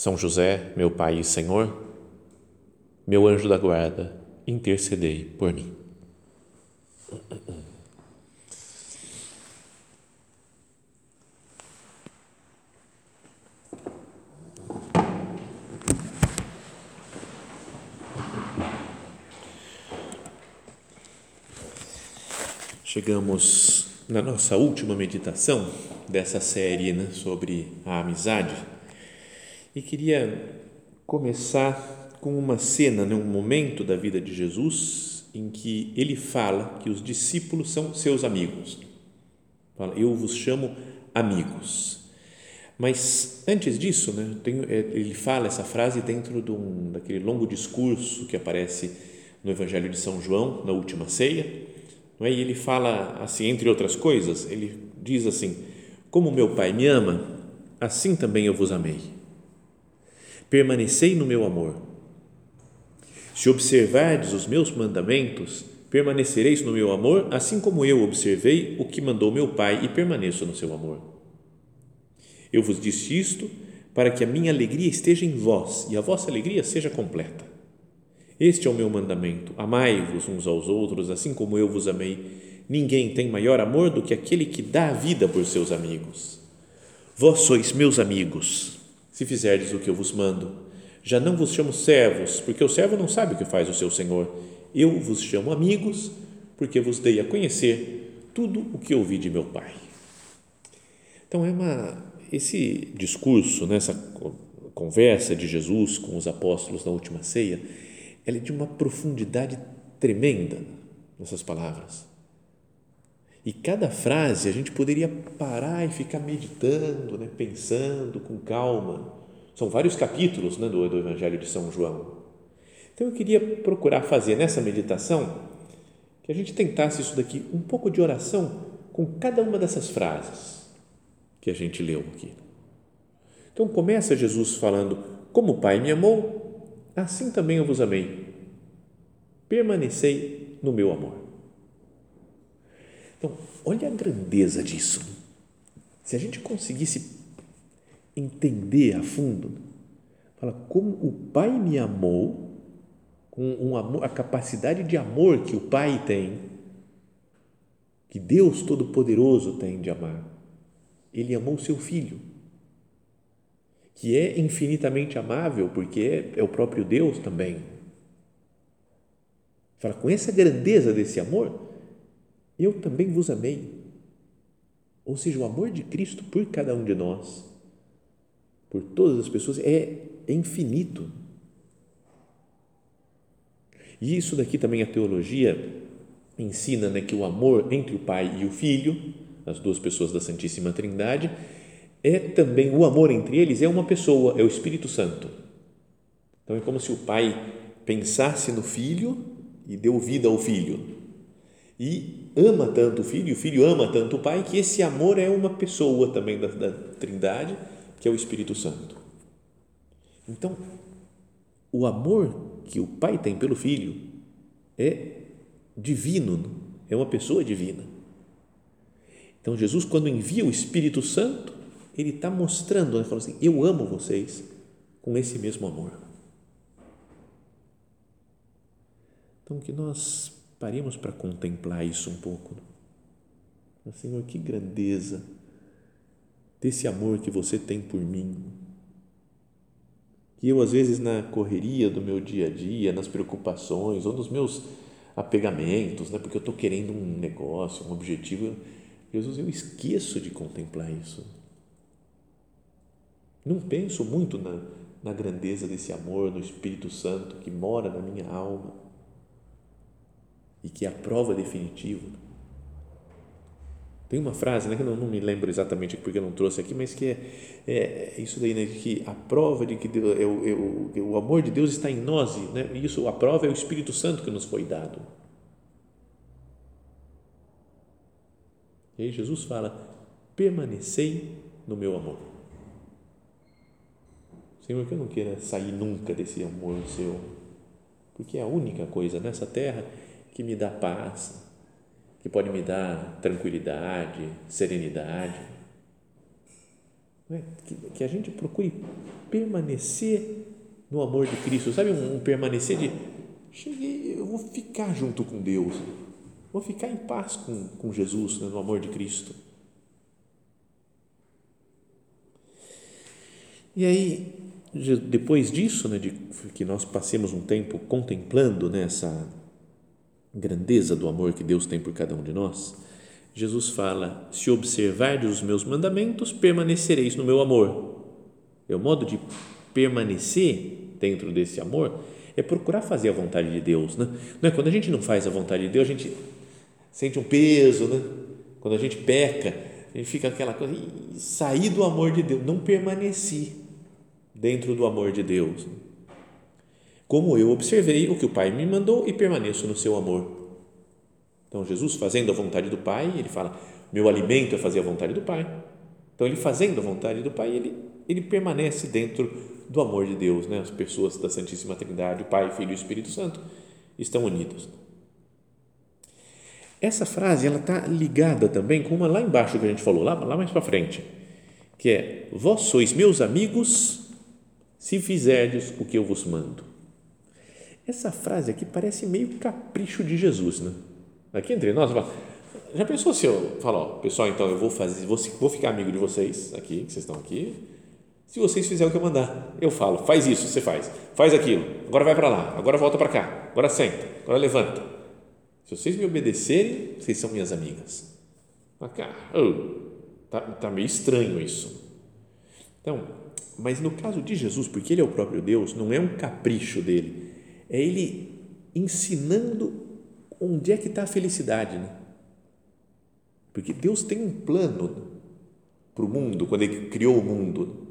São José, meu Pai e Senhor, meu anjo da guarda, intercedei por mim. Chegamos na nossa última meditação dessa série né, sobre a amizade e queria começar com uma cena, né, um momento da vida de Jesus em que ele fala que os discípulos são seus amigos. Fala, eu vos chamo amigos. Mas antes disso, né, tenho, é, ele fala essa frase dentro de um, daquele longo discurso que aparece no Evangelho de São João, na última ceia não é? E ele fala assim, entre outras coisas, ele diz assim: Como meu Pai me ama, assim também eu vos amei. Permanecei no meu amor. Se observardes os meus mandamentos, permanecereis no meu amor, assim como eu observei o que mandou meu Pai e permaneço no seu amor. Eu vos disse isto para que a minha alegria esteja em vós e a vossa alegria seja completa. Este é o meu mandamento: amai-vos uns aos outros, assim como eu vos amei. Ninguém tem maior amor do que aquele que dá a vida por seus amigos. Vós sois meus amigos, se fizerdes o que eu vos mando. Já não vos chamo servos, porque o servo não sabe o que faz o seu senhor. Eu vos chamo amigos, porque vos dei a conhecer tudo o que ouvi de meu Pai. Então é uma esse discurso, nessa né, conversa de Jesus com os apóstolos na última ceia, ela é de uma profundidade tremenda nessas palavras. E cada frase a gente poderia parar e ficar meditando, né, pensando com calma. São vários capítulos né, do, do Evangelho de São João. Então eu queria procurar fazer nessa meditação que a gente tentasse isso daqui, um pouco de oração com cada uma dessas frases que a gente leu aqui. Então começa Jesus falando: Como o Pai me amou, assim também eu vos amei. Permanecei no meu amor. Então, olha a grandeza disso. Se a gente conseguisse entender a fundo, fala como o Pai me amou, com um amor, a capacidade de amor que o Pai tem, que Deus Todo-Poderoso tem de amar. Ele amou o seu filho que é infinitamente amável, porque é, é o próprio Deus também. Fala, com essa grandeza desse amor, eu também vos amei. Ou seja, o amor de Cristo por cada um de nós, por todas as pessoas, é, infinito. E isso daqui também a teologia ensina né, que o amor entre o Pai e o Filho, as duas pessoas da Santíssima Trindade, é também o amor entre eles é uma pessoa, é o Espírito Santo. Então é como se o pai pensasse no filho e deu vida ao filho. E ama tanto o filho, e o filho ama tanto o pai, que esse amor é uma pessoa também da, da Trindade, que é o Espírito Santo. Então, o amor que o pai tem pelo filho é divino, é uma pessoa divina. Então, Jesus, quando envia o Espírito Santo, ele está mostrando, ele fala assim, eu amo vocês com esse mesmo amor. Então, que nós paremos para contemplar isso um pouco. Senhor, que grandeza desse amor que você tem por mim. Que eu, às vezes, na correria do meu dia a dia, nas preocupações ou nos meus apegamentos, né, porque eu estou querendo um negócio, um objetivo, Jesus, eu esqueço de contemplar isso não penso muito na, na grandeza desse amor, no Espírito Santo que mora na minha alma e que é a prova definitiva. Tem uma frase, né, que eu não, não, me lembro exatamente porque eu não trouxe aqui, mas que é, é, é isso daí, né, que a prova de que Deus, é, o, é, o, o amor de Deus está em nós, né, e isso, a prova é o Espírito Santo que nos foi dado. E aí Jesus fala: permanecei no meu amor. Senhor, que eu não queira sair nunca desse amor seu, porque é a única coisa nessa terra que me dá paz, que pode me dar tranquilidade, serenidade. É? Que, a gente procure permanecer no amor de Cristo, sabe? Um, permanecer de cheguei, eu vou ficar junto com Deus, vou ficar em paz com, com Jesus, né, no amor de Cristo. E aí, depois disso, né, de que nós passemos um tempo contemplando nessa né, grandeza do amor que Deus tem por cada um de nós, Jesus fala: Se observardes os meus mandamentos, permanecereis no meu amor. É o modo de permanecer dentro desse amor é procurar fazer a vontade de Deus, né? Não é quando a gente não faz a vontade de Deus, a gente sente um peso, né? Quando a gente peca, a gente fica aquela coisa, sair do amor de Deus, não permaneci dentro do amor de Deus como eu observei o que o Pai me mandou e permaneço no seu amor. Então, Jesus fazendo a vontade do Pai, ele fala: meu alimento é fazer a vontade do Pai. Então, ele fazendo a vontade do Pai, ele, ele permanece dentro do amor de Deus. Né? As pessoas da Santíssima Trindade, o Pai, Filho e Espírito Santo, estão unidos. Essa frase ela está ligada também com uma lá embaixo que a gente falou, lá, lá mais para frente, que é: Vós sois meus amigos se fizerdes o que eu vos mando. Essa frase aqui parece meio capricho de Jesus, né? Aqui entre nós, já pensou se eu falar, pessoal, então eu vou fazer, vou, vou ficar amigo de vocês aqui, que vocês estão aqui, se vocês fizerem o que eu mandar, eu falo, faz isso, você faz, faz aquilo, agora vai para lá, agora volta para cá, agora senta, agora levanta. Se vocês me obedecerem, vocês são minhas amigas. Mas, cara, tá, tá meio estranho isso. Então, mas no caso de Jesus, porque ele é o próprio Deus, não é um capricho dele, é ele ensinando onde é que está a felicidade. Né? Porque Deus tem um plano para o mundo, quando Ele criou o mundo.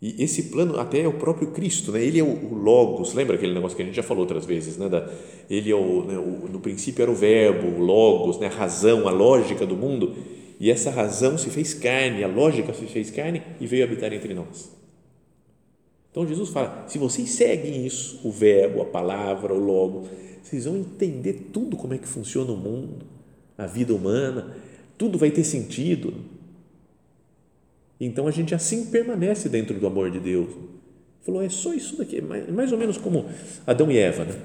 E esse plano até é o próprio Cristo, né? Ele é o, Logos, lembra aquele negócio que a gente já falou outras vezes, né? Da, ele é o, né? o, no princípio era o verbo, o Logos, né? a razão, a lógica do mundo, e essa razão se fez carne, a lógica se fez carne e veio habitar entre nós. Então Jesus fala: se vocês seguem isso, o verbo, a palavra, o logo, vocês vão entender tudo como é que funciona o mundo, a vida humana, tudo vai ter sentido. Então a gente assim permanece dentro do amor de Deus. Falou, é só isso daqui, mais ou menos como Adão e Eva, né?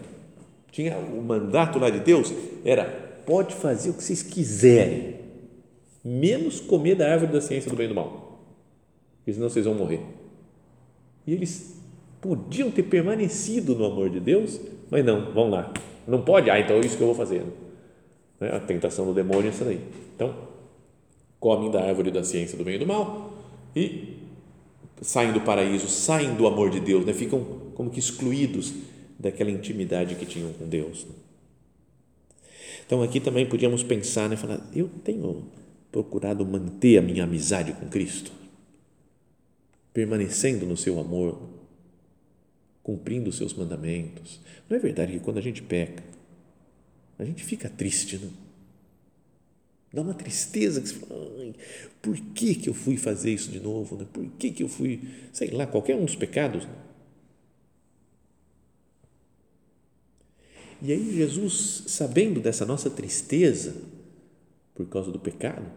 Tinha o mandato lá de Deus, era pode fazer o que vocês quiserem, menos comer da árvore da ciência do bem e do mal, porque senão vocês vão morrer. E eles podiam ter permanecido no amor de Deus, mas não, vão lá. Não pode? Ah, então é isso que eu vou fazer. Né? A tentação do demônio é essa daí. Então, comem da árvore da ciência do bem e do mal e saem do paraíso, saem do amor de Deus, né? ficam como que excluídos daquela intimidade que tinham com Deus. Então, aqui também podíamos pensar, né? falar, eu tenho procurado manter a minha amizade com Cristo permanecendo no seu amor, cumprindo os seus mandamentos. Não é verdade que quando a gente peca, a gente fica triste, não? Dá uma tristeza que você fala, por que, que eu fui fazer isso de novo? Né? Por que, que eu fui, sei lá, qualquer um dos pecados? Né? E aí Jesus, sabendo dessa nossa tristeza por causa do pecado,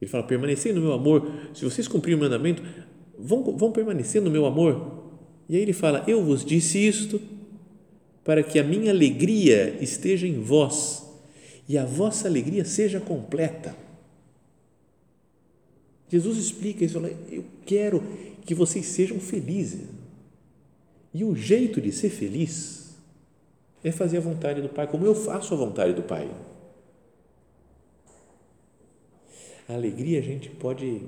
ele fala: permanecer no meu amor. Se vocês cumprirem o mandamento, vão, vão permanecer no meu amor. E aí ele fala: Eu vos disse isto para que a minha alegria esteja em vós e a vossa alegria seja completa. Jesus explica isso, eu quero que vocês sejam felizes. E o jeito de ser feliz é fazer a vontade do Pai, como eu faço a vontade do Pai. A alegria a gente pode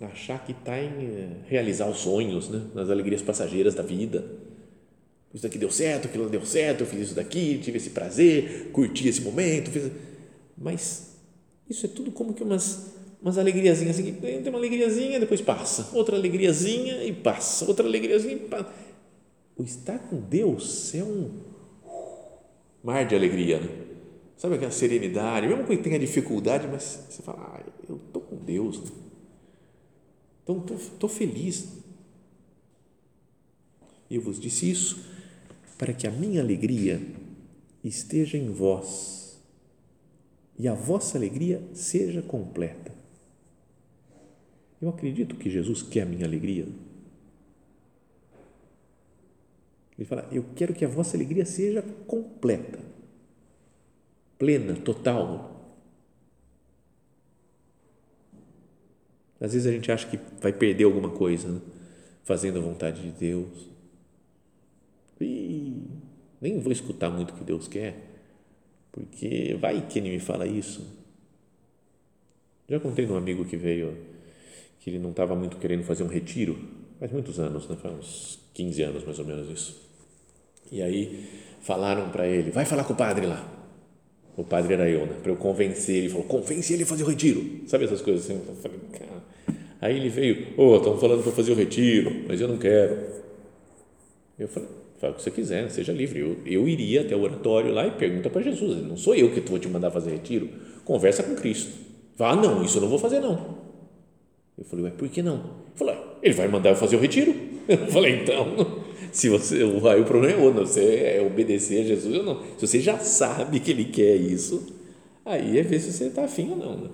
achar que está em eh, realizar os sonhos, né? nas alegrias passageiras da vida. Isso daqui deu certo, aquilo deu certo, eu fiz isso daqui, tive esse prazer, curti esse momento. Fiz... Mas Isso é tudo como que umas, umas alegriazinhas. Assim, tem uma alegriazinha, depois passa. Outra alegriazinha e passa. Outra alegriazinha e passa. O estar com Deus é um mar de alegria, né? Sabe aquela serenidade, mesmo que tenha dificuldade, mas você fala, ah, eu estou com Deus, né? então estou feliz. Eu vos disse isso para que a minha alegria esteja em vós e a vossa alegria seja completa. Eu acredito que Jesus quer a minha alegria. Ele fala: Eu quero que a vossa alegria seja completa plena, total. Às vezes a gente acha que vai perder alguma coisa, né? fazendo a vontade de Deus. E nem vou escutar muito o que Deus quer, porque vai que ele me fala isso. Já contei de um amigo que veio, que ele não estava muito querendo fazer um retiro, faz muitos anos, né? faz uns 15 anos mais ou menos isso. E aí falaram para ele: vai falar com o padre lá o padre era eu, né? Para eu convencer, ele falou, convence ele a fazer o retiro. Sabe essas coisas assim? Eu falei, cara. Aí ele veio, ô, oh, estão falando para fazer o retiro, mas eu não quero. Eu falei, fala o que você quiser, seja livre. Eu, eu iria até o oratório lá e pergunta para Jesus. Não sou eu que vou te mandar fazer retiro. Conversa com Cristo. Fala, ah, não, isso eu não vou fazer não. Eu falei, ué, por que não? Ele falou, ele vai mandar eu fazer o retiro. Eu falei, então, se você, aí o problema é outro, você é obedecer a Jesus ou não. Se você já sabe que ele quer isso, aí é ver se você está afim ou não né?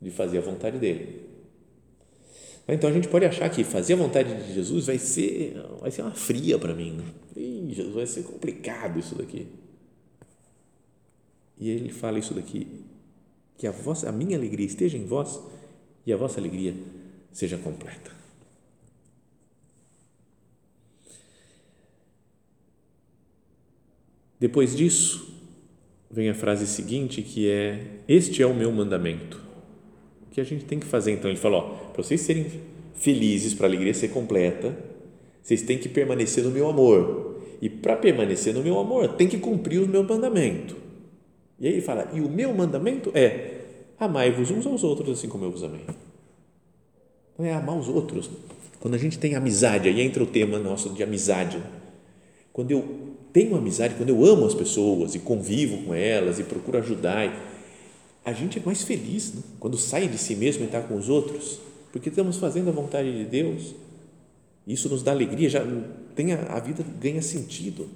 de fazer a vontade dele. Então a gente pode achar que fazer a vontade de Jesus vai ser, vai ser uma fria para mim. Né? Ih, Jesus, vai ser complicado isso daqui. E ele fala isso daqui, que a, vossa, a minha alegria esteja em vós e a vossa alegria seja completa. Depois disso, vem a frase seguinte que é: Este é o meu mandamento. O que a gente tem que fazer então? Ele falou: para vocês serem felizes, para a alegria ser completa, vocês têm que permanecer no meu amor. E para permanecer no meu amor, tem que cumprir o meu mandamento. E aí ele fala: E o meu mandamento é: amai-vos uns aos outros assim como eu vos amei. Não é amar os outros. Quando a gente tem amizade, aí entra o tema nosso de amizade. Quando eu tenho amizade, quando eu amo as pessoas e convivo com elas e procuro ajudar, a gente é mais feliz né? quando sai de si mesmo e está com os outros, porque estamos fazendo a vontade de Deus. Isso nos dá alegria, já tem a, a vida ganha sentido.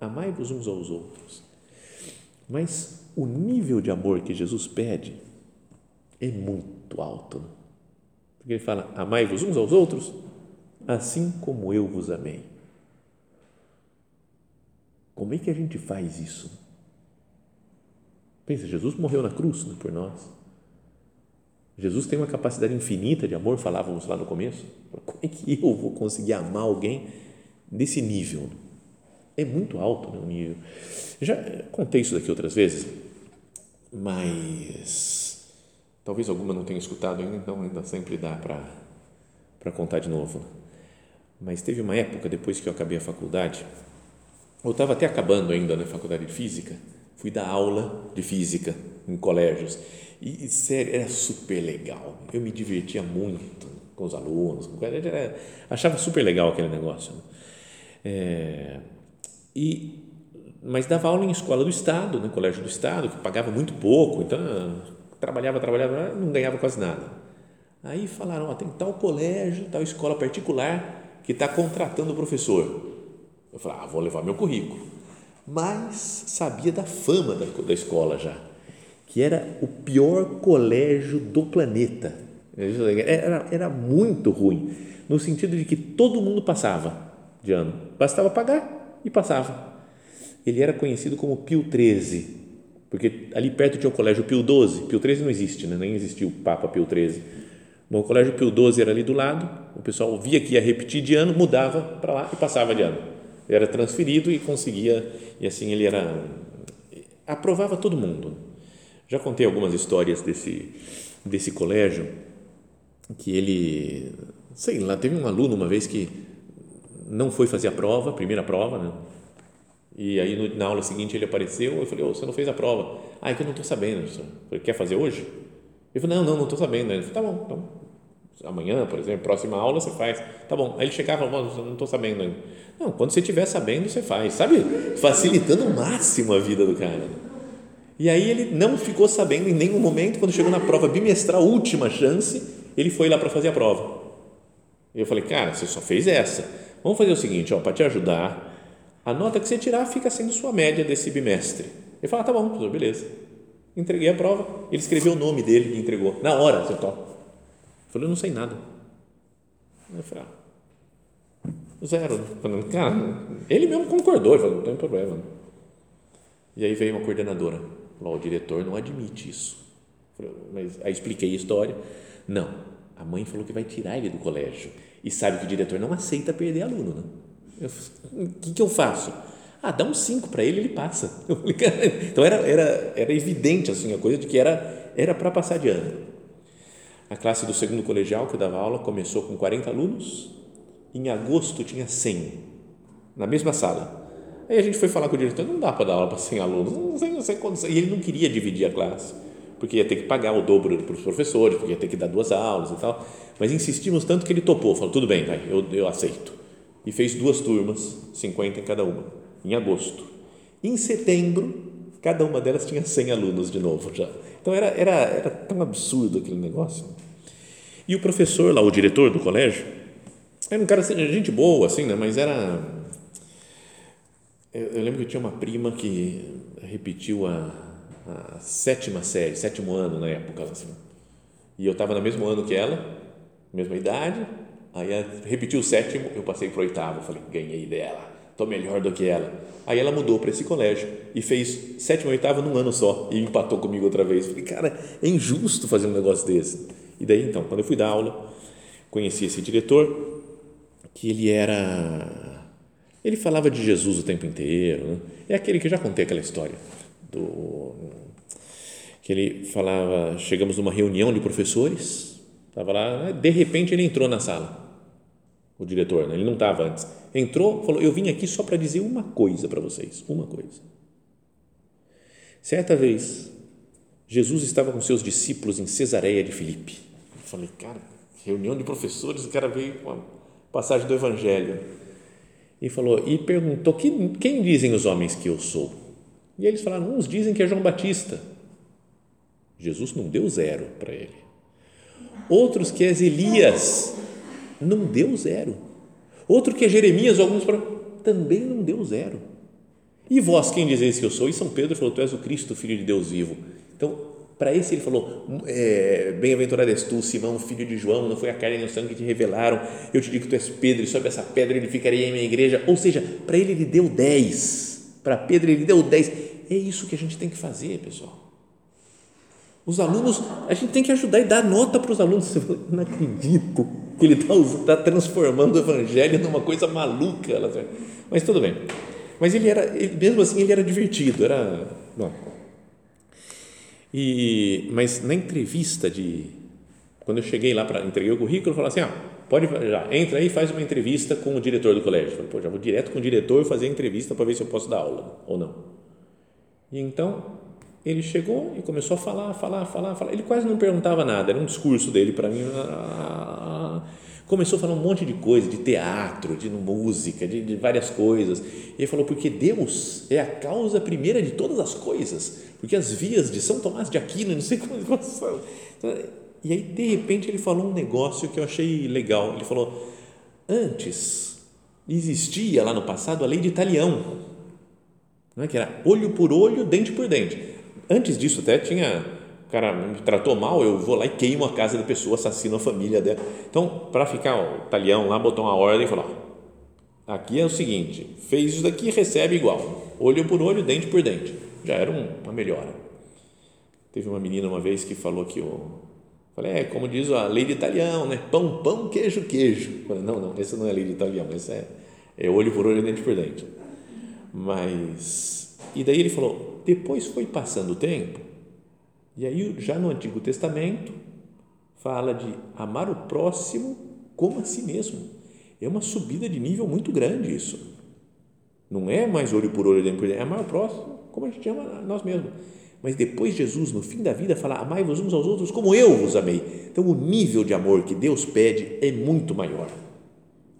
Amai-vos uns aos outros. Mas o nível de amor que Jesus pede é muito alto. Né? Porque ele fala: Amai-vos uns aos outros, assim como eu vos amei. Como é que a gente faz isso? Pensa, Jesus morreu na cruz né, por nós. Jesus tem uma capacidade infinita de amor, falávamos lá no começo. Como é que eu vou conseguir amar alguém desse nível? É muito alto né, o nível. Já contei isso daqui outras vezes, mas talvez alguma não tenha escutado ainda, então ainda sempre dá para contar de novo. Mas teve uma época, depois que eu acabei a faculdade, eu estava até acabando ainda na faculdade de física, fui dar aula de física em colégios e, e sério, era super legal. Eu me divertia muito com os alunos, com, era, achava super legal aquele negócio. Né? É, e mas dava aula em escola do estado, no né? colégio do estado, que pagava muito pouco, então trabalhava, trabalhava, não ganhava quase nada. Aí falaram, ó, tem tal colégio, tal escola particular que está contratando o professor eu falei, ah, vou levar meu currículo. Mas sabia da fama da, da escola já, que era o pior colégio do planeta. Era, era muito ruim, no sentido de que todo mundo passava de ano, bastava pagar e passava. Ele era conhecido como Pio XIII, porque ali perto tinha o colégio Pio XII, Pio XIII não existe, né? nem existiu o Papa Pio XIII. Bom, o colégio Pio XII era ali do lado, o pessoal via que ia repetir de ano, mudava para lá e passava de ano era transferido e conseguia, e assim ele era, aprovava todo mundo. Já contei algumas histórias desse, desse colégio, que ele, sei lá, teve um aluno uma vez que não foi fazer a prova, a primeira prova, né? E aí na aula seguinte ele apareceu, eu falei, oh, você não fez a prova. Ah, é que eu não estou sabendo. Eu falei, quer fazer hoje? Ele falou, não, não, não estou sabendo. Ele falou, tá bom, então amanhã, por exemplo, próxima aula você faz. Tá bom. Aí ele chegava e não estou sabendo ainda. Não, quando você estiver sabendo, você faz. Sabe? Facilitando ao máximo a vida do cara. E aí ele não ficou sabendo em nenhum momento, quando chegou na prova bimestral, última chance, ele foi lá para fazer a prova. Eu falei, cara, você só fez essa. Vamos fazer o seguinte, ó, para te ajudar, a nota que você tirar fica sendo sua média desse bimestre. Ele falou, ah, tá bom, beleza. Entreguei a prova, ele escreveu o nome dele e entregou. Na hora, você toca. Eu falei, eu não sei nada. Eu falei, ah, zero. Cara, ele mesmo concordou, ele falou, não tem problema. E aí veio uma coordenadora, falou, o diretor não admite isso. Falei, mas aí expliquei a história. Não, a mãe falou que vai tirar ele do colégio e sabe que o diretor não aceita perder aluno, né? O que, que eu faço? Ah, dá um 5 para ele, ele passa. então era, era, era evidente assim, a coisa de que era era para passar de ano. A classe do segundo colegial que eu dava aula começou com 40 alunos, em agosto tinha 100, na mesma sala. Aí a gente foi falar com o diretor, não dá para dar aula para 100 alunos, não sei, não sei e ele não queria dividir a classe, porque ia ter que pagar o dobro para os professores, porque ia ter que dar duas aulas e tal, mas insistimos tanto que ele topou, falou, tudo bem, vai, eu, eu aceito e fez duas turmas, 50 em cada uma, em agosto. Em setembro, cada uma delas tinha 100 alunos de novo já. Então era, era, era tão absurdo aquele negócio. E o professor lá, o diretor do colégio, era um cara, gente boa, assim, né? mas era. Eu, eu lembro que eu tinha uma prima que repetiu a, a sétima série, sétimo ano na época, assim. E eu estava no mesmo ano que ela, mesma idade, Aí repetiu o sétimo, eu passei para o oitavo, falei, ganhei dela, estou melhor do que ela. Aí ela mudou para esse colégio e fez sétimo e oitavo num ano só e empatou comigo outra vez. Falei, cara, é injusto fazer um negócio desse. E daí, então, quando eu fui dar aula, conheci esse diretor, que ele era. Ele falava de Jesus o tempo inteiro. Né? É aquele que eu já contei aquela história. Do, que ele falava: chegamos numa reunião de professores, estava lá, de repente ele entrou na sala o diretor, né? ele não estava antes. Entrou, falou: Eu vim aqui só para dizer uma coisa para vocês, uma coisa. Certa vez, Jesus estava com seus discípulos em Cesareia de Filipe. Eu falei, cara, reunião de professores, o cara veio com a passagem do Evangelho. E falou, e perguntou: quem, quem dizem os homens que eu sou? E eles falaram: uns dizem que é João Batista. Jesus não deu zero para ele. Outros que és Elias não deu zero. Outro que é Jeremias, alguns também não deu zero. E vós, quem dizeis que eu sou? E São Pedro falou: Tu és o Cristo, filho de Deus vivo. Então, para esse ele falou: é, Bem-aventurado és tu, Simão, filho de João, não foi a carne e o sangue que te revelaram. Eu te digo que tu és Pedro, e sobre essa pedra ele ficaria em minha igreja. Ou seja, para ele ele deu dez. Para Pedro ele deu dez. É isso que a gente tem que fazer, pessoal. Os alunos, a gente tem que ajudar e dar nota para os alunos. Fala, não acredito que ele está tá transformando o evangelho numa coisa maluca. Mas tudo bem. Mas ele era, mesmo assim, ele era divertido. Era, bom. E, mas na entrevista de, quando eu cheguei lá para entreguei o currículo, falou assim, ah, pode já entra aí faz uma entrevista com o diretor do colégio. Eu falei, pô, já vou direto com o diretor fazer a entrevista para ver se eu posso dar aula ou não. E então ele chegou e começou a falar, falar, falar, falar. Ele quase não perguntava nada, era um discurso dele para mim. Começou a falar um monte de coisa, de teatro, de música, de, de várias coisas. E ele falou: porque Deus é a causa primeira de todas as coisas, porque as vias de São Tomás de Aquino, não sei como. E aí, de repente, ele falou um negócio que eu achei legal. Ele falou: antes existia lá no passado a lei de Italião, não é que era olho por olho, dente por dente Antes disso, até tinha. Cara me tratou mal, eu vou lá e queimo a casa da pessoa, assassino a família dela. Então, para ficar o talião lá, botou uma ordem e falou: aqui é o seguinte, fez isso daqui, recebe igual, olho por olho, dente por dente. Já era uma melhora. Teve uma menina uma vez que falou que o. Falei, é como diz a lei de italiano, né? Pão, pão, queijo, queijo. Falei, não, não, essa não é lei de italiano, essa é, é olho por olho, dente por dente. Mas. E daí ele falou: depois foi passando o tempo, e aí já no Antigo Testamento fala de amar o próximo como a si mesmo. É uma subida de nível muito grande isso. Não é mais olho por olho, dente por dente, é amar o próximo como a gente ama nós mesmos. Mas depois Jesus, no fim da vida, fala: Amai-vos uns aos outros como eu vos amei. Então, o nível de amor que Deus pede é muito maior.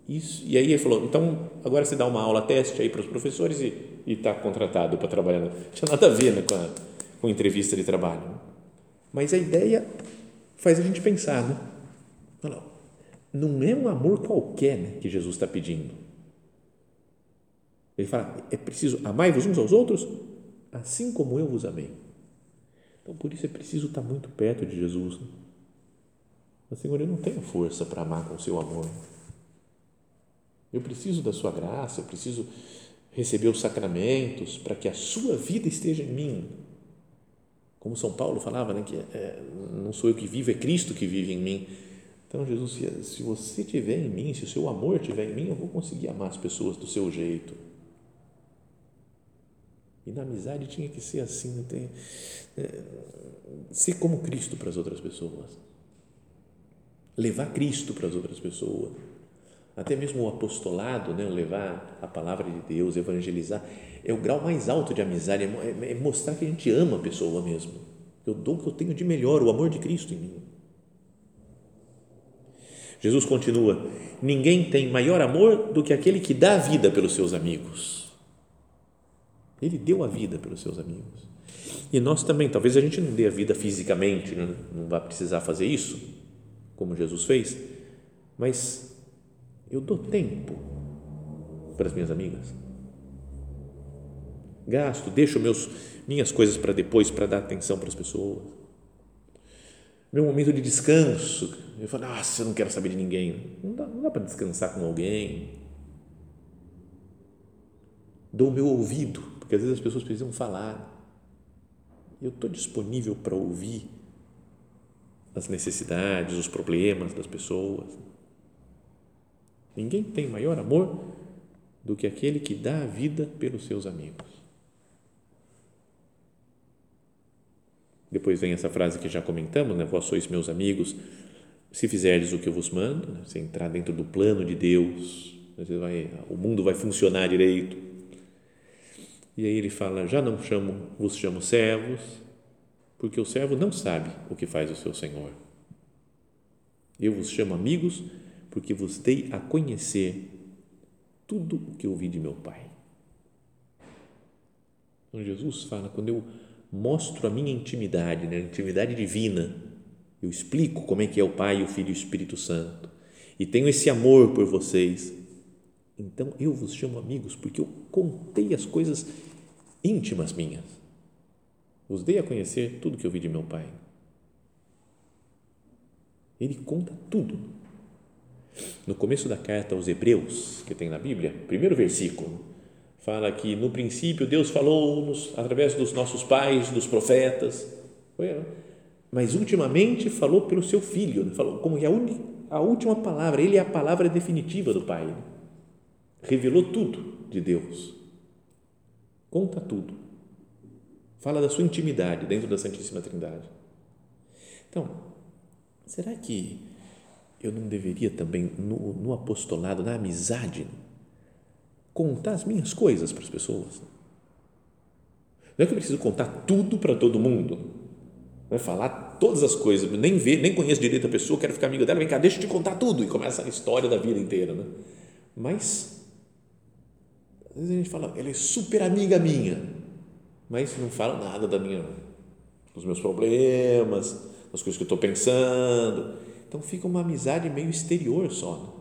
Isso, e aí ele falou: então, agora você dá uma aula teste aí para os professores e está contratado para trabalhar. Não tinha nada a ver né, com, a, com entrevista de trabalho. Mas a ideia faz a gente pensar, né? Não é um amor qualquer né, que Jesus está pedindo. Ele fala: é preciso amar-vos uns aos outros, assim como eu vos amei. Então, por isso é preciso estar muito perto de Jesus. Né? Mas, Senhor, eu não tenho força para amar com o seu amor. Eu preciso da sua graça, eu preciso receber os sacramentos para que a sua vida esteja em mim. Como São Paulo falava, né, que é, não sou eu que vivo, é Cristo que vive em mim. Então, Jesus, se, se você estiver em mim, se o seu amor estiver em mim, eu vou conseguir amar as pessoas do seu jeito. E na amizade tinha que ser assim, né? É, ser como Cristo para as outras pessoas. Levar Cristo para as outras pessoas até mesmo o apostolado, né, levar a palavra de Deus, evangelizar, é o grau mais alto de amizade, é, é, é mostrar que a gente ama a pessoa mesmo. Eu dou o que eu tenho de melhor, o amor de Cristo em mim. Jesus continua: ninguém tem maior amor do que aquele que dá a vida pelos seus amigos. Ele deu a vida pelos seus amigos. E nós também, talvez a gente não dê a vida fisicamente, não, né, não vai precisar fazer isso, como Jesus fez, mas eu dou tempo para as minhas amigas. Gasto, deixo meus, minhas coisas para depois para dar atenção para as pessoas. Meu momento de descanso, eu falo, nossa, eu não quero saber de ninguém. Não dá, não dá para descansar com alguém. Dou meu ouvido, porque às vezes as pessoas precisam falar. Eu estou disponível para ouvir as necessidades, os problemas das pessoas. Ninguém tem maior amor do que aquele que dá a vida pelos seus amigos. Depois vem essa frase que já comentamos, né? Vós sois meus amigos, se fizerdes o que eu vos mando, né? se entrar dentro do plano de Deus, vai, o mundo vai funcionar direito. E aí ele fala: já não chamo, vos chamo servos, porque o servo não sabe o que faz o seu senhor. Eu vos chamo amigos, porque vos dei a conhecer tudo o que ouvi de meu Pai. Então Jesus fala, quando eu mostro a minha intimidade, né, a intimidade divina, eu explico como é que é o Pai, o Filho e o Espírito Santo, e tenho esse amor por vocês, então eu vos chamo amigos, porque eu contei as coisas íntimas minhas. Vos dei a conhecer tudo que eu vi de meu Pai. Ele conta tudo no começo da carta aos Hebreus, que tem na Bíblia, primeiro versículo, fala que no princípio Deus falou-nos através dos nossos pais, dos profetas, mas ultimamente falou pelo seu filho, né? falou como que a, un, a última palavra, ele é a palavra definitiva do Pai. Revelou tudo de Deus. Conta tudo. Fala da sua intimidade dentro da Santíssima Trindade. Então, será que eu não deveria também, no, no apostolado, na amizade, contar as minhas coisas para as pessoas? Não é que eu preciso contar tudo para todo mundo, não é falar todas as coisas, nem ver, nem conheço direito a pessoa, quero ficar amigo dela, vem cá, deixa eu te contar tudo e começa a história da vida inteira, né? Mas às vezes a gente fala, ela é super amiga minha, mas não fala nada da minha, dos meus problemas, das coisas que eu estou pensando. Então fica uma amizade meio exterior só. Né?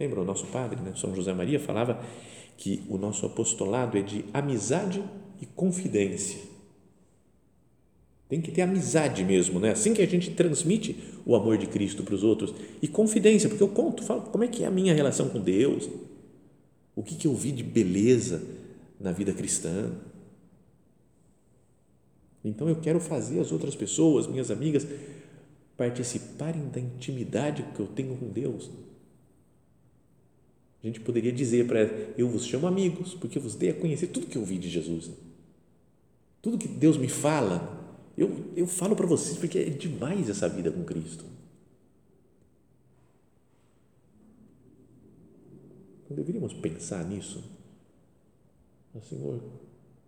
Lembra o nosso padre, né? São José Maria, falava que o nosso apostolado é de amizade e confidência. Tem que ter amizade mesmo, né? Assim que a gente transmite o amor de Cristo para os outros. E confidência, porque eu conto, falo como é que é a minha relação com Deus, o que, que eu vi de beleza na vida cristã. Então eu quero fazer as outras pessoas, minhas amigas, participarem da intimidade que eu tenho com Deus. A gente poderia dizer para ela, eu vos chamo amigos, porque vos dei a conhecer tudo que eu vi de Jesus. Tudo que Deus me fala, eu, eu falo para vocês, porque é demais essa vida com Cristo. Não deveríamos pensar nisso? Mas, Senhor,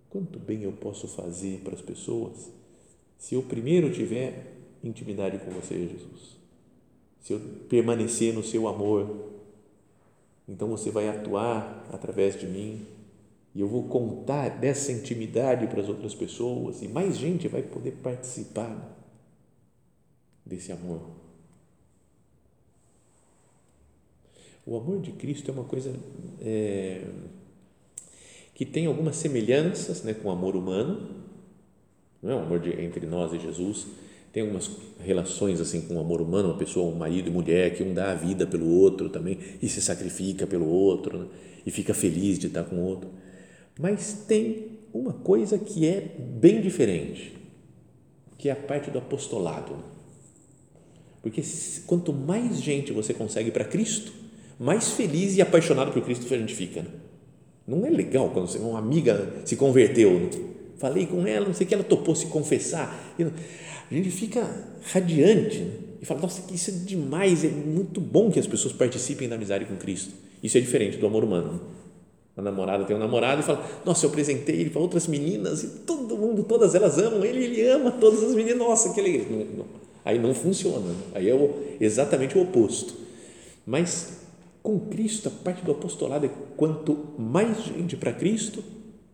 quanto bem eu posso fazer para as pessoas se eu primeiro tiver intimidade com você, Jesus? Se eu permanecer no seu amor, então você vai atuar através de mim e eu vou contar dessa intimidade para as outras pessoas e mais gente vai poder participar desse amor. O amor de Cristo é uma coisa é, que tem algumas semelhanças né, com o amor humano, não é o amor de, entre nós e Jesus, tem algumas relações assim com o amor humano, uma pessoa, um marido e mulher, que um dá a vida pelo outro também e se sacrifica pelo outro né, e fica feliz de estar com o outro. Mas tem uma coisa que é bem diferente, que é a parte do apostolado. Porque quanto mais gente você consegue para Cristo, mais feliz e apaixonado por Cristo a gente fica. Né? Não é legal quando uma amiga se converteu. Né? Falei com ela, não sei o que, ela topou se confessar. A gente fica radiante né? e fala: Nossa, isso é demais, é muito bom que as pessoas participem da amizade com Cristo. Isso é diferente do amor humano. Né? A namorada tem um namorado e fala: Nossa, eu apresentei ele para outras meninas e todo mundo, todas elas amam ele, ele ama todas as meninas. Nossa, que legal. Não. Aí não funciona. Né? Aí é o, exatamente o oposto. Mas com Cristo, a parte do apostolado é quanto mais gente para Cristo,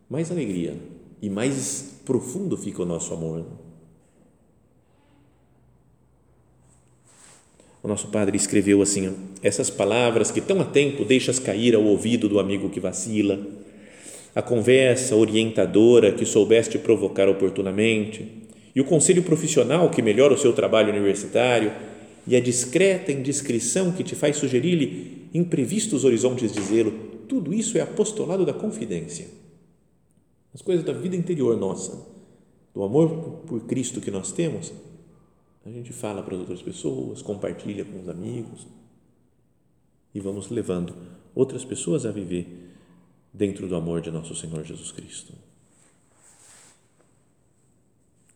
mais alegria e mais profundo fica o nosso amor. O nosso padre escreveu assim: essas palavras que tão a tempo deixas cair ao ouvido do amigo que vacila, a conversa orientadora que soubeste provocar oportunamente, e o conselho profissional que melhora o seu trabalho universitário, e a discreta indiscrição que te faz sugerir-lhe imprevistos horizontes de zelo, tudo isso é apostolado da confidência. As coisas da vida interior nossa, do amor por Cristo que nós temos, a gente fala para as outras pessoas, compartilha com os amigos e vamos levando outras pessoas a viver dentro do amor de nosso Senhor Jesus Cristo.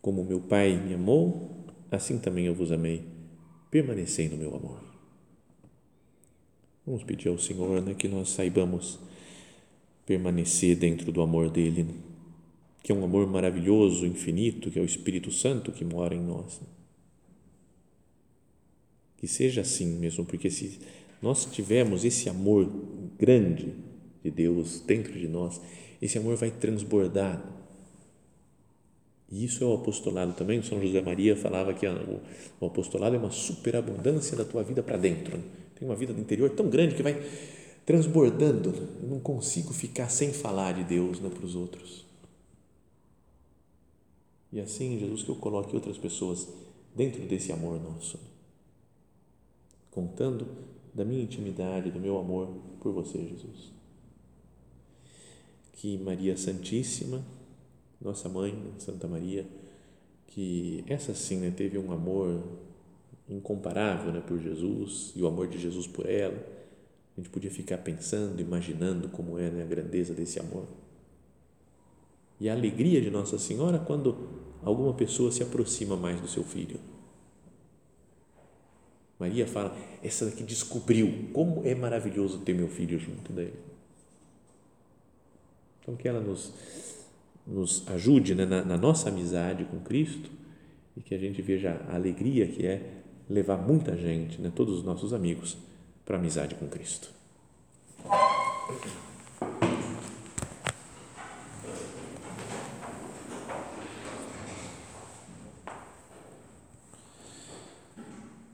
Como meu Pai me amou, assim também eu vos amei. Permanecei no meu amor. Vamos pedir ao Senhor né, que nós saibamos permanecer dentro do amor dele, que é um amor maravilhoso, infinito, que é o Espírito Santo que mora em nós. Que seja assim mesmo, porque se nós tivermos esse amor grande de Deus dentro de nós, esse amor vai transbordar. E isso é o apostolado também. O São José Maria falava que o apostolado é uma superabundância da tua vida para dentro. Tem uma vida do interior tão grande que vai transbordando. Eu não consigo ficar sem falar de Deus né, para os outros. E assim, Jesus, que eu coloque outras pessoas dentro desse amor nosso contando da minha intimidade, do meu amor por você, Jesus. Que Maria Santíssima, nossa mãe, Santa Maria, que essa sim né, teve um amor incomparável né, por Jesus e o amor de Jesus por ela. A gente podia ficar pensando, imaginando como é né, a grandeza desse amor. E a alegria de Nossa Senhora quando alguma pessoa se aproxima mais do seu filho Maria fala, essa daqui descobriu como é maravilhoso ter meu filho junto dele. Então, que ela nos, nos ajude né, na, na nossa amizade com Cristo e que a gente veja a alegria que é levar muita gente, né, todos os nossos amigos, para a amizade com Cristo.